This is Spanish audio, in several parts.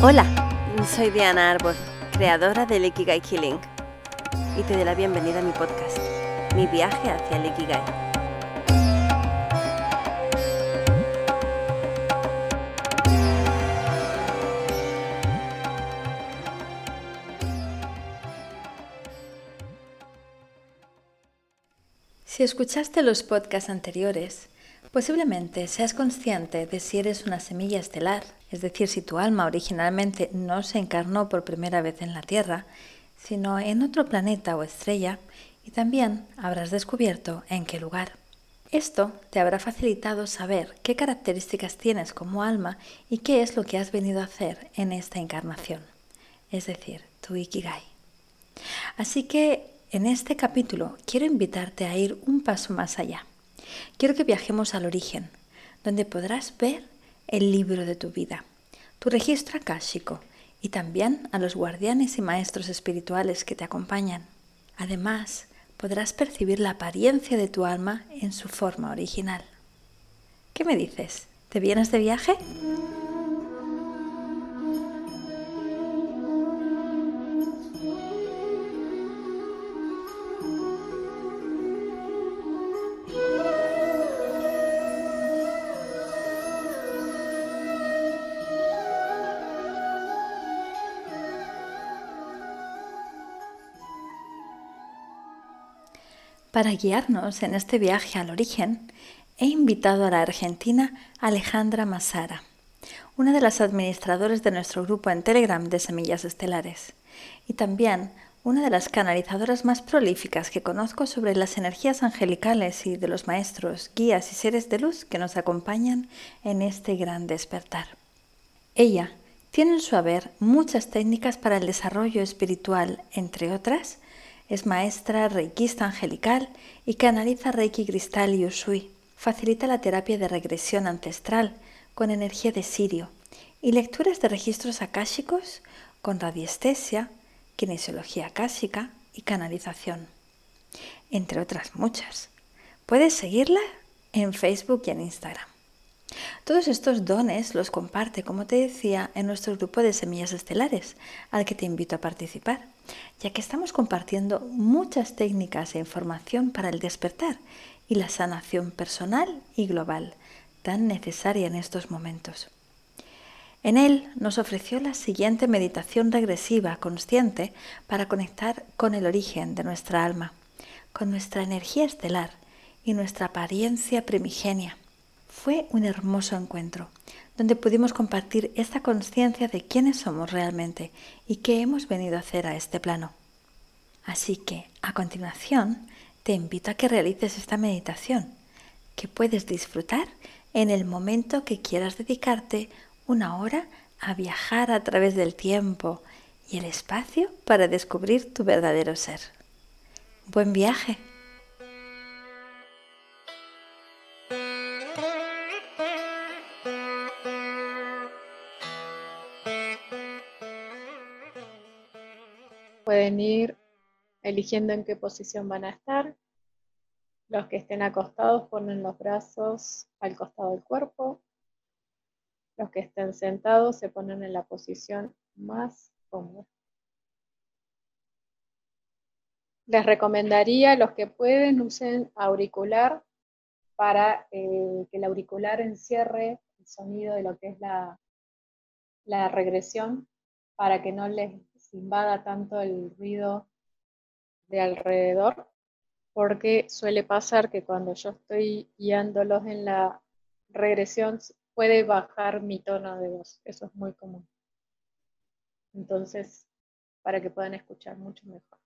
Hola, soy Diana Arbor, creadora del Ikigai Killing, y te doy la bienvenida a mi podcast, Mi viaje hacia el Ikigai. Si escuchaste los podcasts anteriores, posiblemente seas consciente de si eres una semilla estelar, es decir, si tu alma originalmente no se encarnó por primera vez en la Tierra, sino en otro planeta o estrella, y también habrás descubierto en qué lugar. Esto te habrá facilitado saber qué características tienes como alma y qué es lo que has venido a hacer en esta encarnación, es decir, tu Ikigai. Así que en este capítulo quiero invitarte a ir un paso más allá. Quiero que viajemos al origen, donde podrás ver el libro de tu vida, tu registro akáshico y también a los guardianes y maestros espirituales que te acompañan. Además, podrás percibir la apariencia de tu alma en su forma original. ¿Qué me dices? ¿Te vienes de viaje? Para guiarnos en este viaje al origen, he invitado a la argentina Alejandra Masara, una de las administradoras de nuestro grupo en Telegram de Semillas Estelares, y también una de las canalizadoras más prolíficas que conozco sobre las energías angelicales y de los maestros, guías y seres de luz que nos acompañan en este gran despertar. Ella tiene en su haber muchas técnicas para el desarrollo espiritual, entre otras, es maestra reikista angelical y canaliza reiki cristal y usui. Facilita la terapia de regresión ancestral con energía de sirio y lecturas de registros akáshicos con radiestesia, kinesiología akáshica y canalización, entre otras muchas. Puedes seguirla en Facebook y en Instagram. Todos estos dones los comparte, como te decía, en nuestro grupo de semillas estelares, al que te invito a participar, ya que estamos compartiendo muchas técnicas e información para el despertar y la sanación personal y global, tan necesaria en estos momentos. En él nos ofreció la siguiente meditación regresiva consciente para conectar con el origen de nuestra alma, con nuestra energía estelar y nuestra apariencia primigenia fue un hermoso encuentro, donde pudimos compartir esta conciencia de quiénes somos realmente y qué hemos venido a hacer a este plano. Así que, a continuación, te invito a que realices esta meditación, que puedes disfrutar en el momento que quieras dedicarte una hora a viajar a través del tiempo y el espacio para descubrir tu verdadero ser. Buen viaje. Pueden ir eligiendo en qué posición van a estar. Los que estén acostados ponen los brazos al costado del cuerpo. Los que estén sentados se ponen en la posición más cómoda. Les recomendaría, los que pueden, usen auricular para eh, que el auricular encierre el sonido de lo que es la, la regresión, para que no les invada tanto el ruido de alrededor, porque suele pasar que cuando yo estoy guiándolos en la regresión puede bajar mi tono de voz, eso es muy común. Entonces, para que puedan escuchar mucho mejor.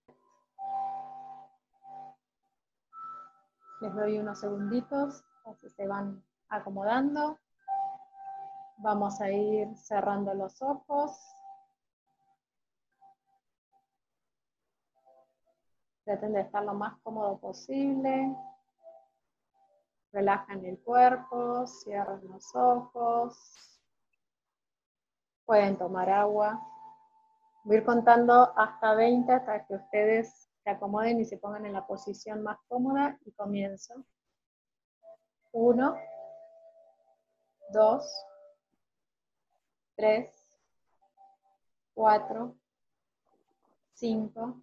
Les doy unos segunditos, así se van acomodando. Vamos a ir cerrando los ojos. Traten de estar lo más cómodo posible. Relajan el cuerpo, cierran los ojos. Pueden tomar agua. Voy a ir contando hasta 20 hasta que ustedes se acomoden y se pongan en la posición más cómoda y comienzo. Uno, dos, tres, 4, 5,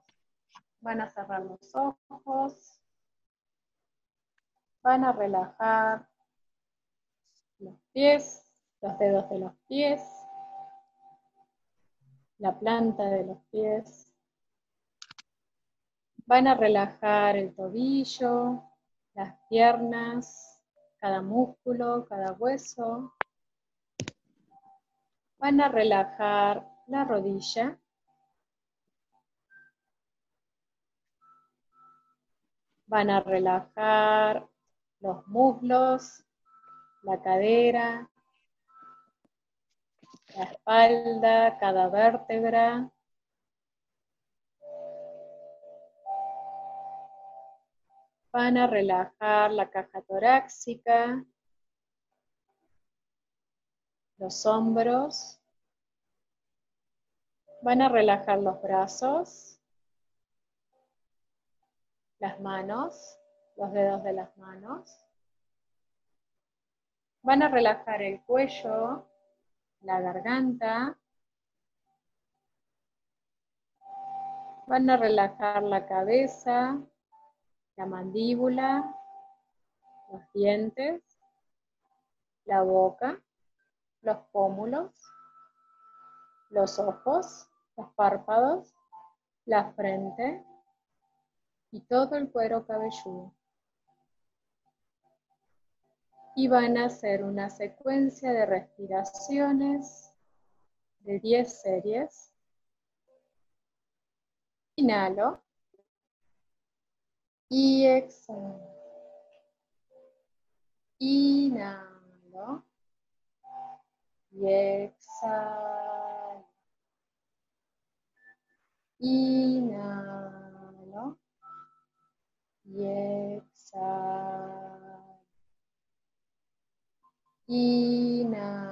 Van a cerrar los ojos. Van a relajar los pies, los dedos de los pies, la planta de los pies. Van a relajar el tobillo, las piernas, cada músculo, cada hueso. Van a relajar la rodilla. Van a relajar los muslos, la cadera, la espalda, cada vértebra. Van a relajar la caja torácica, los hombros. Van a relajar los brazos, las manos, los dedos de las manos. Van a relajar el cuello, la garganta. Van a relajar la cabeza, la mandíbula, los dientes, la boca los pómulos, los ojos, los párpados, la frente y todo el cuero cabelludo. Y van a hacer una secuencia de respiraciones de 10 series. Inhalo y exhalo. Inhalo y exhalo. Inhalo y exhalo. Inhalo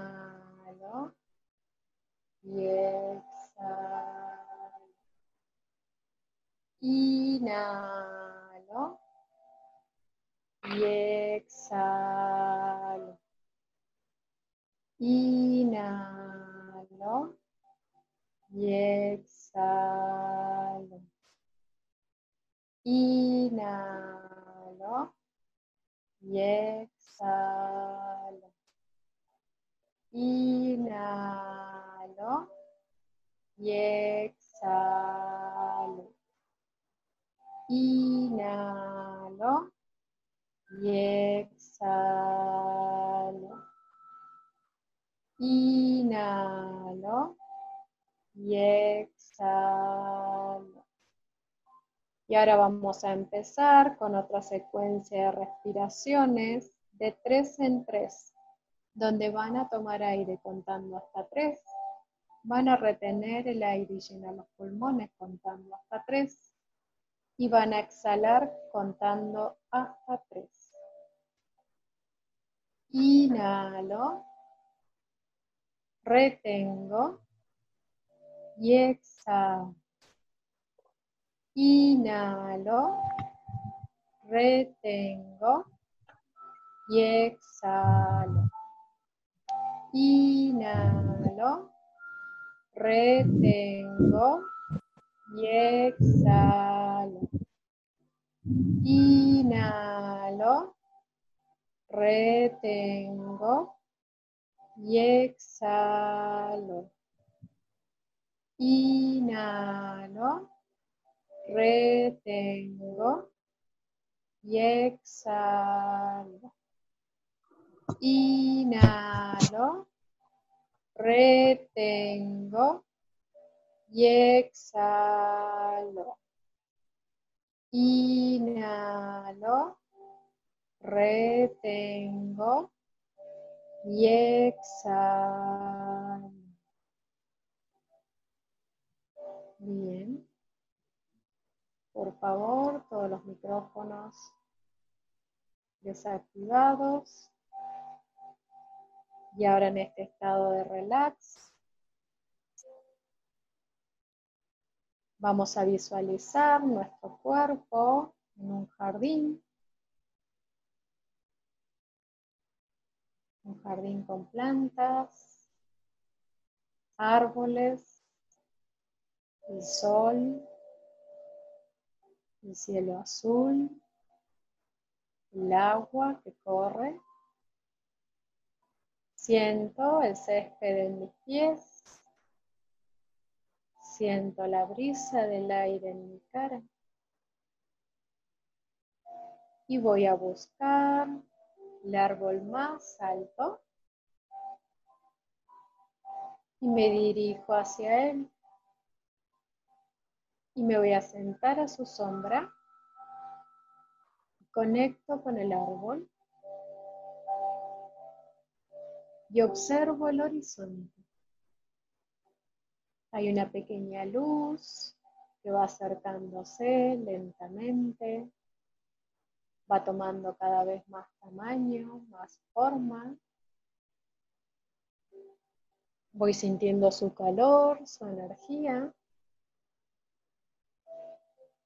y exhalo. Inhalo y exhalo. Inhalo y exhalo. Inhalo y exhalo. Inhalo y exhalo. Inhalo y exhalo. Inhalo y exhalo. Y ahora vamos a empezar con otra secuencia de respiraciones de tres en tres, donde van a tomar aire contando hasta tres. Van a retener el aire y llenar los pulmones contando hasta tres. Y van a exhalar contando hasta tres. Inhalo retengo y exhalo. Inhalo, retengo y exhalo. Inhalo, retengo y exhalo. Inhalo, retengo y exhalo. Inhalo, retengo y exhalo. Inhalo, retengo y exhalo. Inhalo, retengo y exhalo. Por favor todos los micrófonos desactivados. Y ahora en este estado de relax, vamos a visualizar nuestro cuerpo en un jardín. Un jardín con plantas, árboles, el sol, el cielo azul, el agua que corre. Siento el césped en mis pies. Siento la brisa del aire en mi cara. Y voy a buscar el árbol más alto. Y me dirijo hacia él. Y me voy a sentar a su sombra Conecto con el árbol y observo el horizonte. Hay una pequeña luz que va acercándose lentamente, va tomando cada vez más tamaño, más forma. Voy sintiendo su calor, su energía.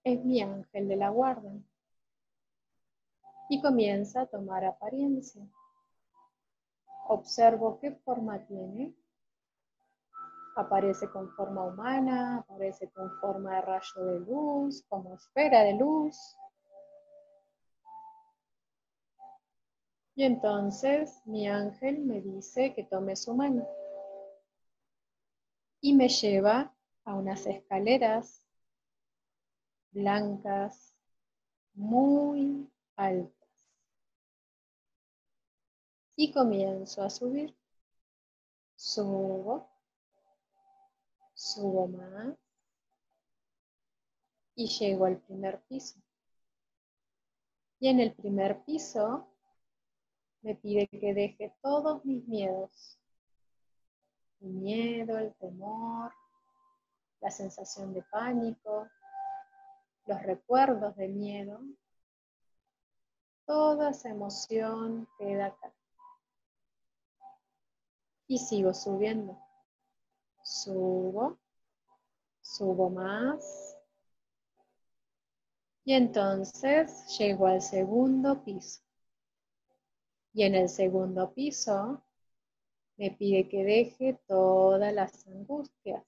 Es mi ángel de la guarda y comienza a tomar apariencia. Observo qué forma tiene. Aparece con forma humana, aparece con forma de rayo de luz, como esfera de luz. Y entonces mi ángel me dice que tome su mano y me lleva a unas escaleras blancas muy altas y comienzo a subir. Subo, subo más y llego al primer piso. Y en el primer piso me pide que deje todos mis miedos. El miedo, el temor, la sensación de pánico, los recuerdos de miedo. Toda esa emoción queda acá y sigo subiendo. Subo, subo más. Y entonces llego al segundo piso. Y en el segundo piso me pide que deje todas las angustias,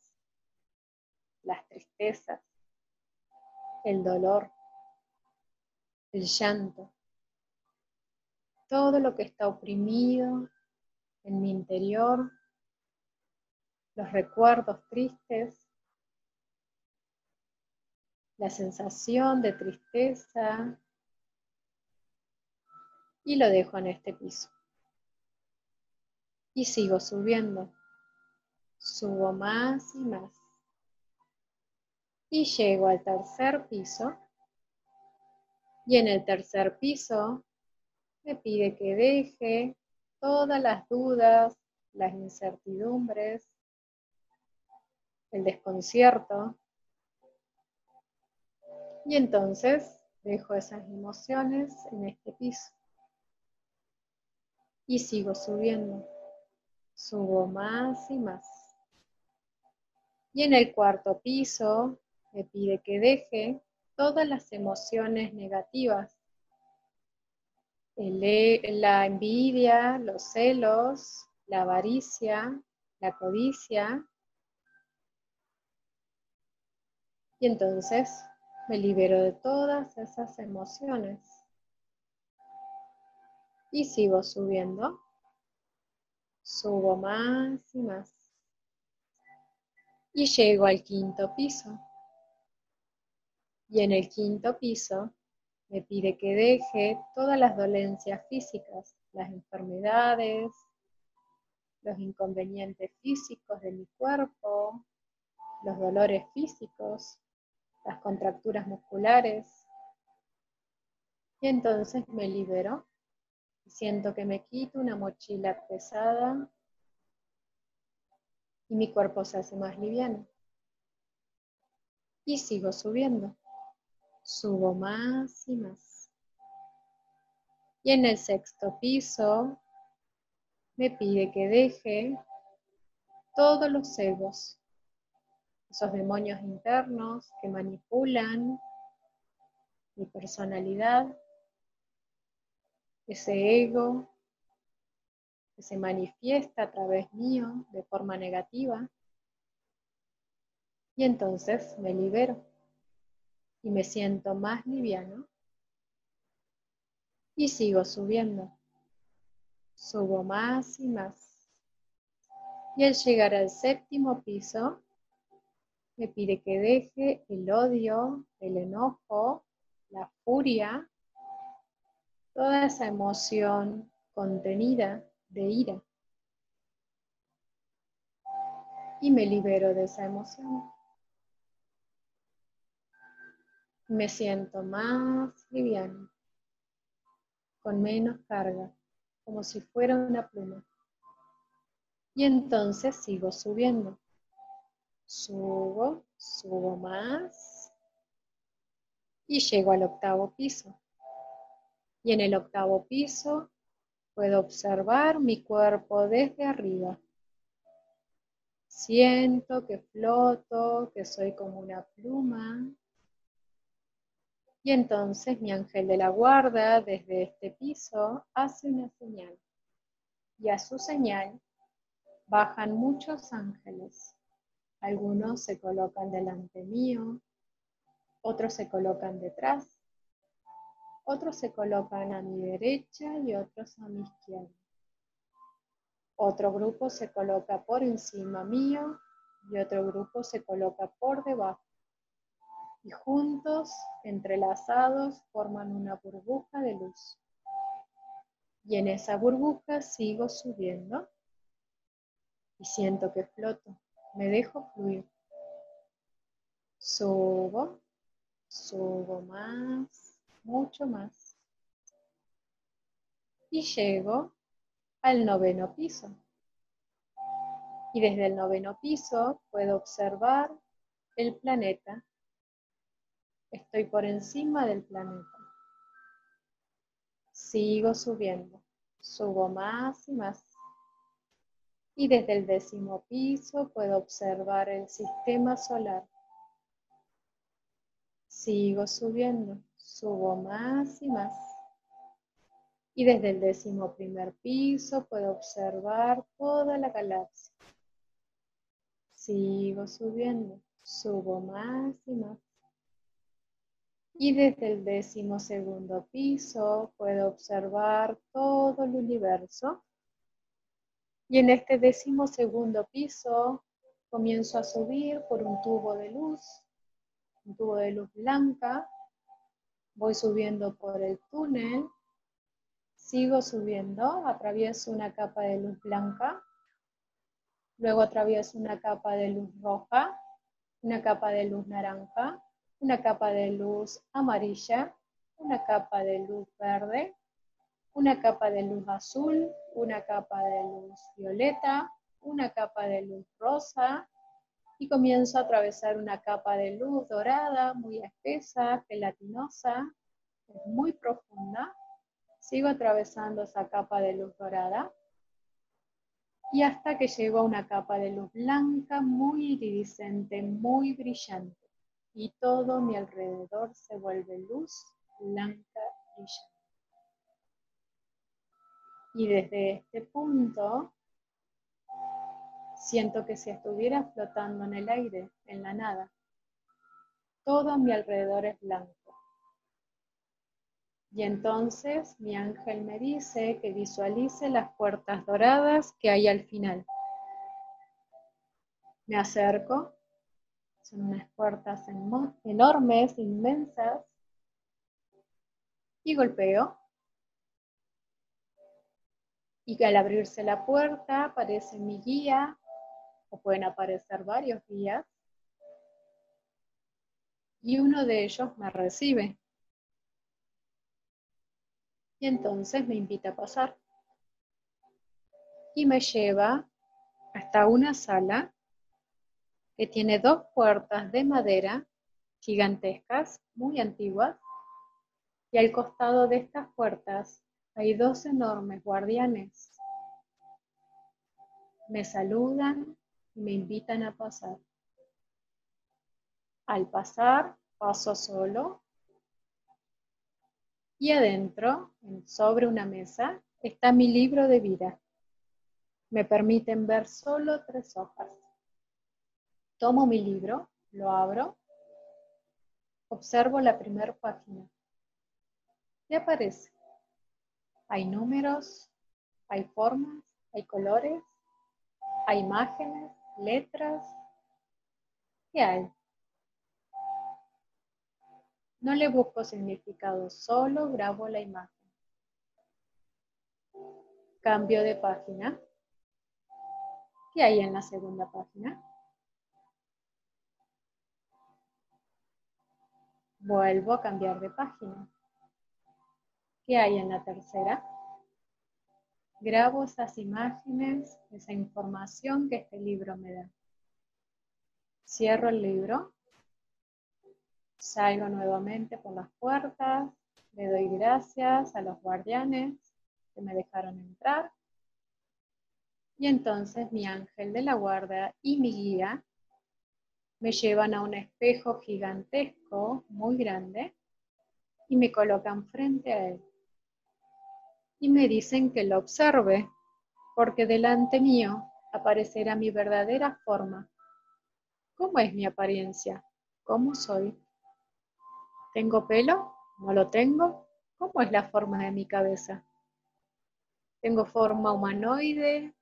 las tristezas, el dolor, el llanto, todo lo que está oprimido en mi interior, los recuerdos tristes, la sensación de tristeza y lo dejo en este piso. Y sigo subiendo. Subo más y más. Y llego al tercer piso. Y en el tercer piso me pide que deje todas las dudas, las incertidumbres, el desconcierto. Y entonces dejo esas emociones en este piso. Y sigo subiendo. Subo más y más. Y en el cuarto piso me pide que deje todas las emociones negativas la envidia, los celos, la avaricia, la codicia. Y entonces me libero de todas esas emociones. Y sigo subiendo. Subo más y más. Y llego al quinto piso. Y en el quinto piso me pide que deje todas las dolencias físicas, las enfermedades, los inconvenientes físicos de mi cuerpo, los dolores físicos, las contracturas musculares. Y entonces me libero. Siento que me quito una mochila pesada y mi cuerpo se hace más liviano. Y sigo subiendo. Subo más y más. Y en el sexto piso me pide que deje todos los egos, esos demonios internos que manipulan mi personalidad, ese ego que se manifiesta a través mío de forma negativa. Y entonces me libero y me siento más liviano y sigo subiendo. Subo más y más. Y al llegar al séptimo piso, me pide que deje el odio, el enojo, la furia, toda esa emoción contenida de ira. Y me libero de esa emoción. Me siento más liviano, con menos carga, como si fuera una pluma. Y entonces sigo subiendo. Subo, subo más y llego al octavo piso. Y en el octavo piso puedo observar mi cuerpo desde arriba. Siento que floto, que soy como una pluma y entonces mi ángel de la guarda desde este piso hace una señal. Y a su señal bajan muchos ángeles. Algunos se colocan delante mío, otros se colocan detrás, otros se colocan a mi derecha y otros a mi izquierda. Otro grupo se coloca por encima mío y otro grupo se coloca por debajo y juntos, entrelazados, forman una burbuja de luz. Y en esa burbuja sigo subiendo y siento que floto, me dejo fluir. Subo, subo más, mucho más. Y llego al noveno piso. Y desde el noveno piso puedo observar el planeta Estoy por encima del planeta. Sigo subiendo. Subo más y más. Y desde el décimo piso puedo observar el sistema solar. Sigo subiendo. Subo más y más. Y desde el décimo primer piso puedo observar toda la galaxia. Sigo subiendo. Subo más y más. Y desde el décimo segundo piso puedo observar todo el universo. Y en este décimo segundo piso comienzo a subir por un tubo de luz, un tubo de luz blanca. Voy subiendo por el túnel. Sigo subiendo, atravieso una capa de luz blanca. Luego atravieso una capa de luz roja, una capa de luz naranja, una capa de luz amarilla, una capa de luz verde, una capa de luz azul, una capa de luz violeta, una capa de luz rosa y comienzo a atravesar una capa de luz dorada muy espesa, gelatinosa, muy profunda. Sigo atravesando esa capa de luz dorada y hasta que llego a una capa de luz blanca muy iridiscente, muy brillante y todo mi alrededor se vuelve luz blanca brillante. Y desde este punto siento que si estuviera flotando en el aire, en la nada. Todo mi alrededor es blanco. Y entonces mi ángel me dice que visualice las puertas doradas que hay al final. Me acerco son unas puertas enormes, inmensas. Y golpeo. Y al abrirse la puerta aparece mi guía, o pueden aparecer varios guías. Y uno de ellos me recibe. Y entonces me invita a pasar. Y me lleva hasta una sala que tiene dos puertas de madera gigantescas, muy antiguas, y al costado de estas puertas hay dos enormes guardianes. Me saludan y me invitan a pasar. Al pasar, paso solo y adentro, sobre una mesa, está mi libro de vida. Me permiten ver solo tres hojas. Tomo mi libro, lo abro, observo la primera página. ¿Qué aparece? Hay números, hay formas, hay colores, hay imágenes, letras. ¿Qué hay? No le busco significado, solo grabo la imagen. Cambio de página. ¿Qué hay en la segunda página? Vuelvo a cambiar de página. ¿Qué hay en la tercera? Grabo esas imágenes, esa información que este libro me da. Cierro el libro Salgo nuevamente por las puertas, le doy gracias a los guardianes que me dejaron entrar. Y entonces mi ángel de la guarda y mi guía me llevan a un espejo gigantesco, muy grande, y me colocan frente a él. Y me dicen que lo observe, porque delante mío aparecerá mi verdadera forma. ¿Cómo es mi apariencia? ¿Cómo soy? ¿Tengo pelo? ¿No lo tengo? ¿Cómo es la forma de mi cabeza? ¿Tengo forma humanoide?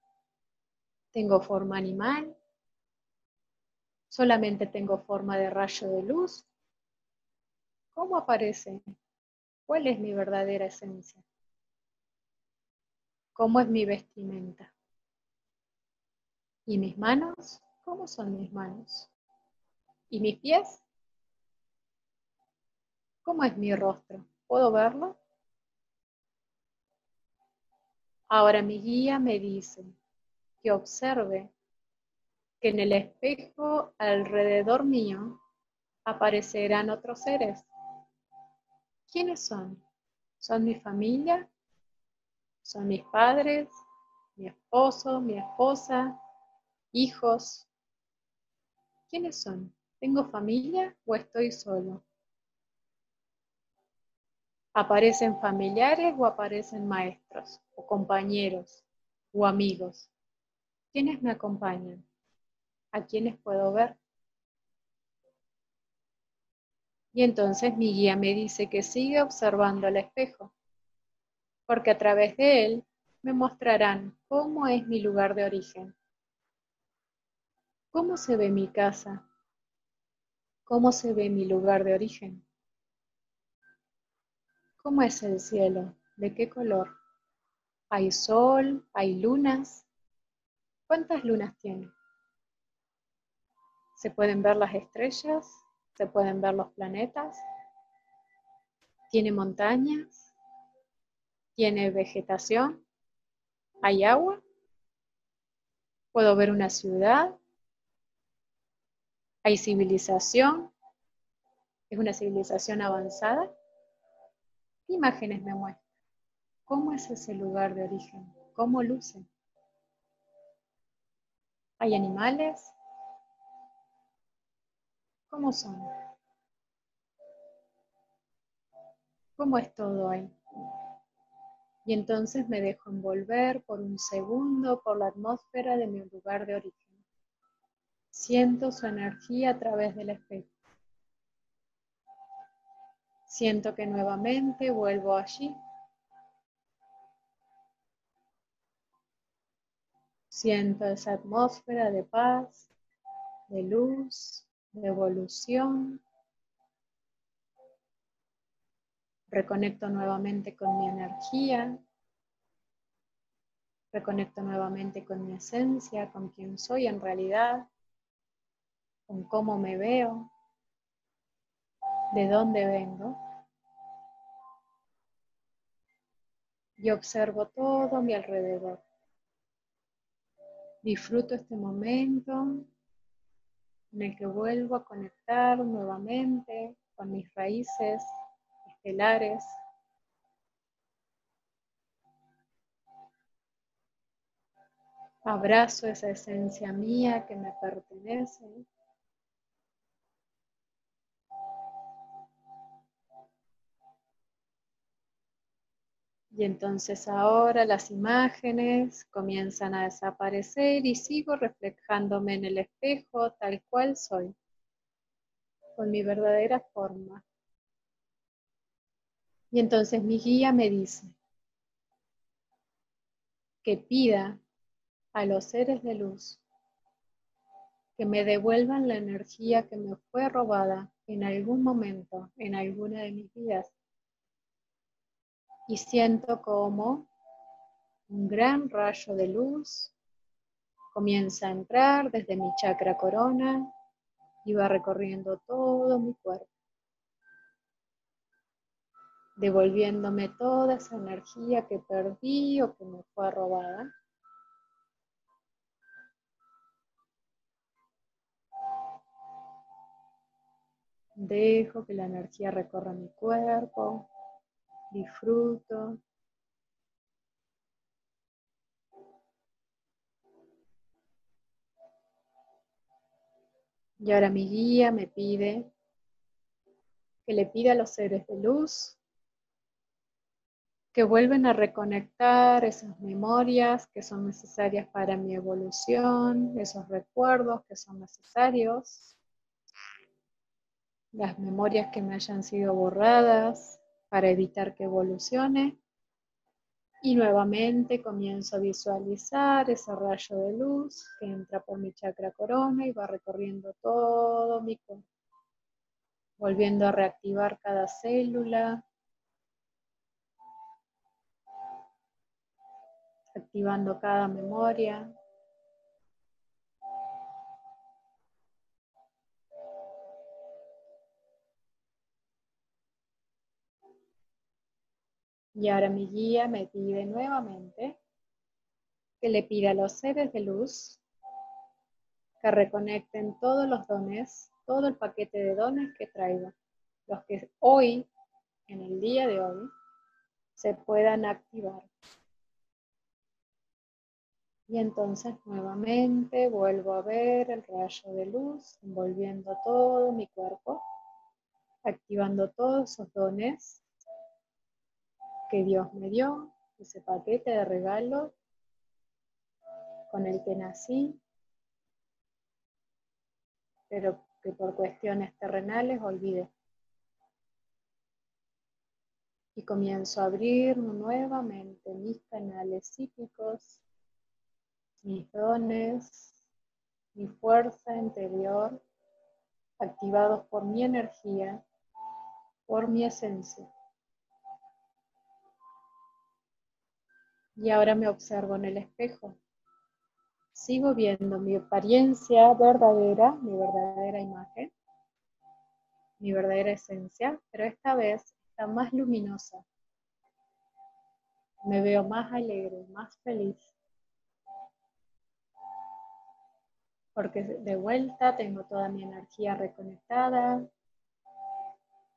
¿Tengo forma animal? ¿Solamente tengo forma de rayo de luz? ¿Cómo aparece? ¿Cuál es mi verdadera esencia? ¿Cómo es mi vestimenta? ¿Y mis manos? ¿Cómo son mis manos? ¿Y mis pies? ¿Cómo es mi rostro? ¿Puedo verlo? Ahora mi guía me dice que observe que en el espejo alrededor mío aparecerán otros seres. ¿Quiénes son? ¿Son mi familia? ¿Son mis padres? ¿Mi esposo? ¿Mi esposa? ¿Hijos? ¿Quiénes son? ¿Tengo familia o estoy solo? ¿Aparecen familiares o aparecen maestros o compañeros o amigos? ¿Quiénes me acompañan? ¿A quiénes puedo ver? Y entonces mi guía me dice que siga observando el espejo, porque a través de él me mostrarán cómo es mi lugar de origen, cómo se ve mi casa, cómo se ve mi lugar de origen. ¿Cómo es el cielo? ¿De qué color? ¿Hay sol? ¿Hay lunas? ¿Cuántas lunas tiene? ¿Se pueden ver las estrellas? ¿Se pueden ver los planetas? ¿Tiene montañas? ¿Tiene vegetación? ¿Hay agua? ¿Puedo ver una ciudad? ¿Hay civilización? ¿Es una civilización avanzada? ¿Qué imágenes me muestran? ¿Cómo es ese lugar de origen? ¿Cómo luce? ¿Hay animales? ¿Cómo son? ¿Cómo es todo ahí? Y entonces me dejo envolver por un segundo por la atmósfera de mi lugar de origen. Siento su energía a través del espejo. Siento que nuevamente vuelvo allí. Siento esa atmósfera de paz, de luz, evolución. Reconecto nuevamente con mi energía. Reconecto nuevamente con mi esencia, con quién soy en realidad, con cómo me veo, de dónde vengo. y observo todo a mi alrededor. Disfruto este momento en el que vuelvo a conectar nuevamente con mis raíces estelares. Abrazo esa esencia mía que me pertenece. Y entonces ahora las imágenes comienzan a desaparecer y sigo reflejándome en el espejo tal cual soy, con mi verdadera forma. Y entonces mi guía me dice que pida a los seres de luz que me devuelvan la energía que me fue robada en algún momento, en alguna de mis vidas y siento como un gran rayo de luz comienza a entrar desde mi chakra corona y va recorriendo todo mi cuerpo, devolviéndome toda esa energía que perdí o que me fue robada. Dejo que la energía recorra mi cuerpo, disfruto. Y ahora mi guía me pide que le pida a los seres de luz que vuelven a reconectar esas memorias que son necesarias para mi evolución, esos recuerdos que son necesarios, las memorias que me hayan sido borradas, para evitar que evolucione. Y nuevamente comienzo a visualizar ese rayo de luz que entra por mi chakra corona y va recorriendo todo mi cuerpo, volviendo a reactivar cada célula, activando cada memoria, Y ahora mi guía me pide nuevamente que le pida a los seres de luz que reconecten todos los dones, todo el paquete de dones que traigo, los que hoy, en el día de hoy, se puedan activar. Y entonces nuevamente vuelvo a ver el rayo de luz envolviendo todo mi cuerpo, activando todos esos dones que Dios me dio, ese paquete de regalos con el que nací, pero que por cuestiones terrenales olvidé. Y comienzo a abrir nuevamente mis canales psíquicos, mis dones, mi fuerza interior, activados por mi energía, por mi esencia. Y ahora me observo en el espejo. Sigo viendo mi apariencia verdadera, mi verdadera imagen, mi verdadera esencia, pero esta vez está más luminosa. Me veo más alegre, más feliz. Porque de vuelta tengo toda mi energía reconectada,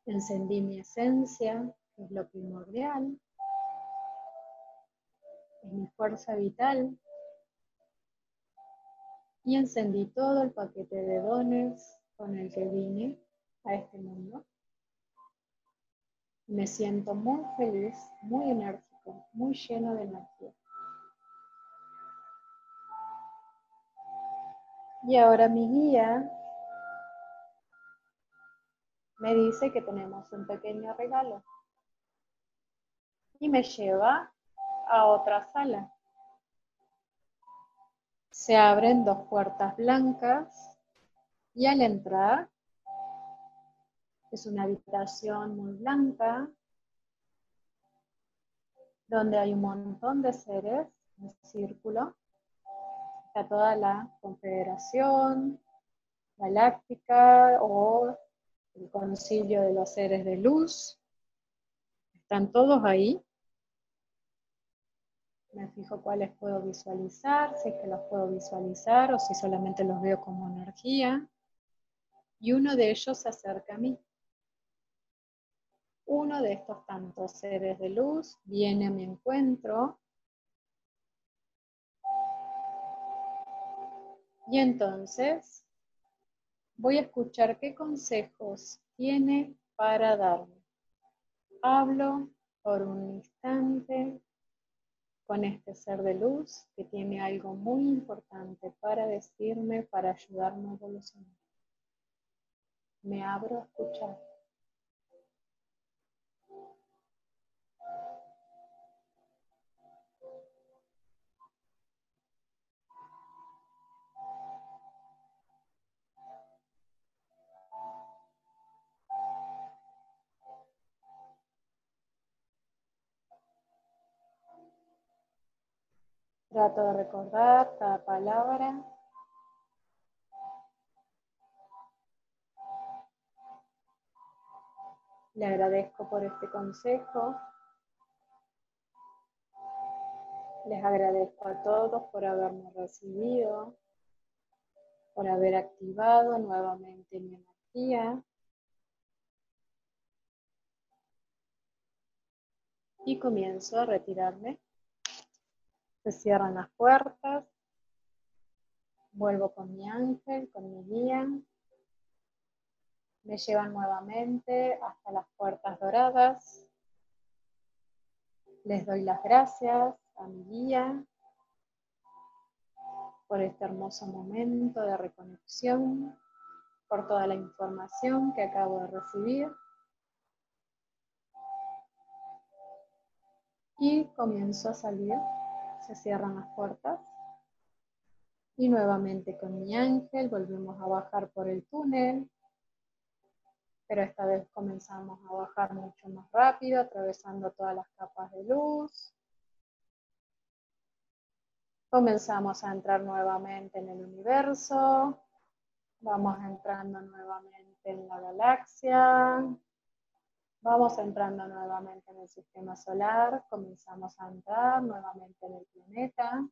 encendí mi esencia, que es lo primordial, mi fuerza vital y encendí todo el paquete de dones con el que vine a este mundo. Me siento muy feliz, muy enérgico, muy lleno de energía. Y ahora mi guía me dice que tenemos un pequeño regalo y me lleva a otra sala. Se abren dos puertas blancas y al entrar es una habitación muy blanca donde hay un montón de seres en círculo. Está toda la Confederación Galáctica o el Concilio de los Seres de Luz. Están todos ahí me fijo cuáles puedo visualizar, si es que los puedo visualizar o si solamente los veo como energía. y uno de ellos se acerca a mí. Uno de estos tantos seres de luz viene a mi encuentro y entonces voy a escuchar qué consejos tiene para darme. Hablo por un instante con este ser de luz que tiene algo muy importante para decirme, para ayudarme a evolucionar. Me abro a escuchar. Trato de recordar cada palabra. Le agradezco por este consejo. Les agradezco a todos por haberme recibido, por haber activado nuevamente mi energía. Y comienzo a retirarme se cierran las puertas. Vuelvo con mi ángel, con mi guía. Me llevan nuevamente hasta las puertas doradas. Les doy las gracias a mi guía por este hermoso momento de reconexión, por toda la información que acabo de recibir. Y comienzo a salir se cierran las puertas. Y nuevamente con mi ángel volvemos a bajar por el túnel, pero esta vez comenzamos a bajar mucho más rápido, atravesando todas las capas de luz. Comenzamos a entrar nuevamente en el universo, vamos entrando nuevamente en la galaxia, Vamos entrando nuevamente en el sistema solar, comenzamos a entrar nuevamente en el planeta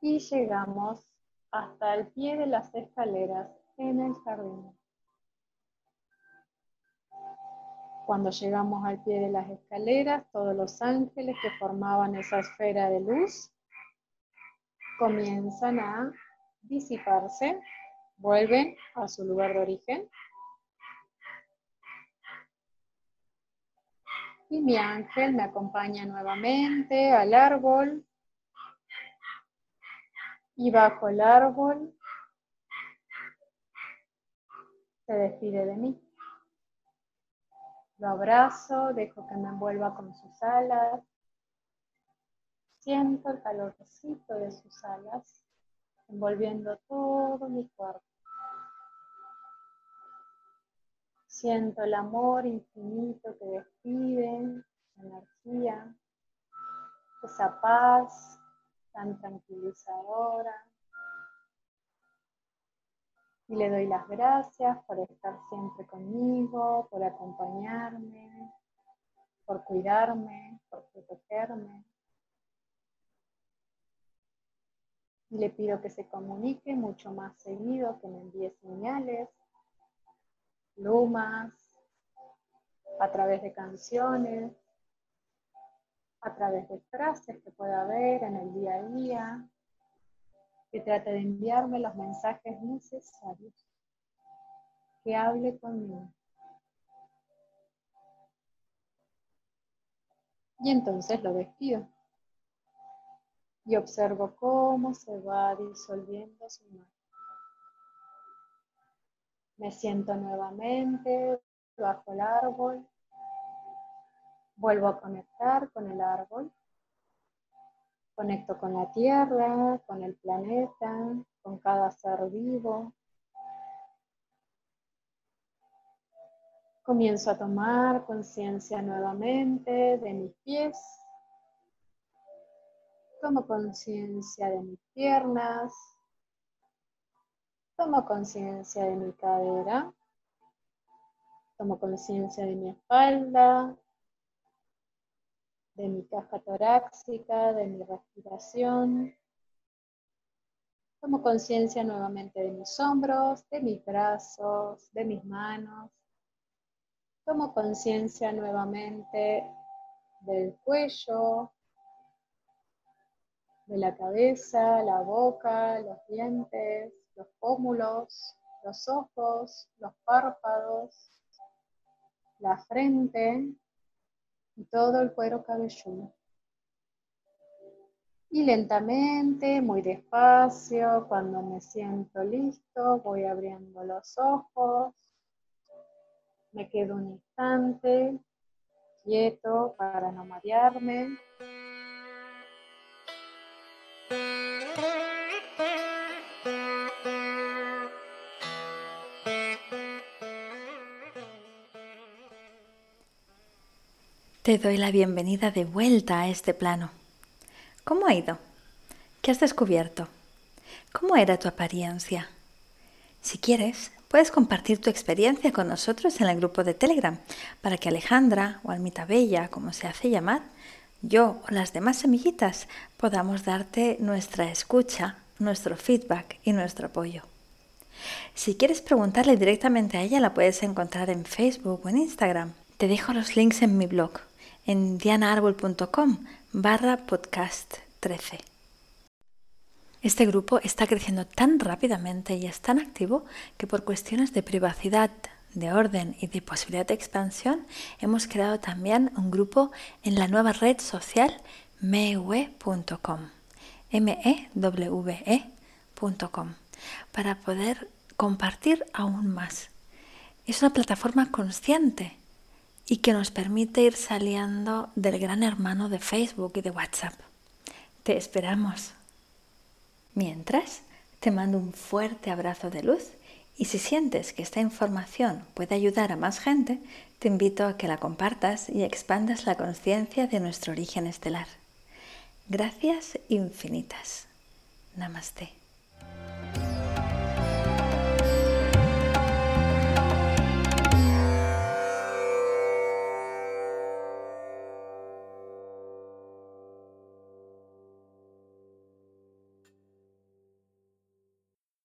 y llegamos hasta el pie de las escaleras en el jardín. Cuando llegamos al pie de las escaleras, todos los ángeles que formaban esa esfera de luz comienzan a disiparse, vuelven a su lugar de origen Y mi ángel me acompaña nuevamente al árbol. Y bajo el árbol se despide de mí. Lo abrazo, dejo que me envuelva con sus alas. Siento el calorcito de sus alas envolviendo todo mi cuerpo. Siento el amor infinito que despide, energía, esa paz tan tranquilizadora. Y le doy las gracias por estar siempre conmigo, por acompañarme, por cuidarme, por protegerme. Y le pido que se comunique mucho más seguido, que me envíe señales plumas, a través de canciones, a través de frases que pueda haber en el día a día, que trate de enviarme los mensajes necesarios, que hable conmigo. Y entonces lo despido y observo cómo se va disolviendo su mano. Me siento nuevamente bajo el árbol. Vuelvo a conectar con el árbol. Conecto con la tierra, con el planeta, con cada ser vivo. Comienzo a tomar conciencia nuevamente de mis pies. Tomo conciencia de mis piernas, Tomo conciencia de mi cadera. Tomo conciencia de mi espalda, de mi caja torácica, de mi respiración. Tomo conciencia nuevamente de mis hombros, de mis brazos, de mis manos. Tomo conciencia nuevamente del cuello, de la cabeza, la boca, los dientes, los pómulos, los ojos, los párpados, la frente y todo el cuero cabelludo. Y lentamente, muy despacio, cuando me siento listo, voy abriendo los ojos. Me quedo un instante quieto para no marearme. Te doy la bienvenida de vuelta a este plano. ¿Cómo ha ido? ¿Qué has descubierto? ¿Cómo era tu apariencia? Si quieres, puedes compartir tu experiencia con nosotros en el grupo de Telegram para que Alejandra o Almita Bella, como se hace llamar, yo o las demás semillitas podamos darte nuestra escucha, nuestro feedback y nuestro apoyo. Si quieres preguntarle directamente a ella, la puedes encontrar en Facebook o en Instagram. Te dejo los links en mi blog en dianaarbol.com barra podcast 13. Este grupo está creciendo tan rápidamente y es tan activo que por cuestiones de privacidad, de orden y de posibilidad de expansión hemos creado también un grupo en la nueva red social mewe.com m-e-w-e.com para poder compartir aún más. Es una plataforma consciente y que nos permite ir saliendo del gran hermano de Facebook y de WhatsApp. Te esperamos. Mientras, te mando un fuerte abrazo de luz y si sientes que esta información puede ayudar a más gente, te invito a que la compartas y expandas la conciencia de nuestro origen estelar. Gracias infinitas. Namaste.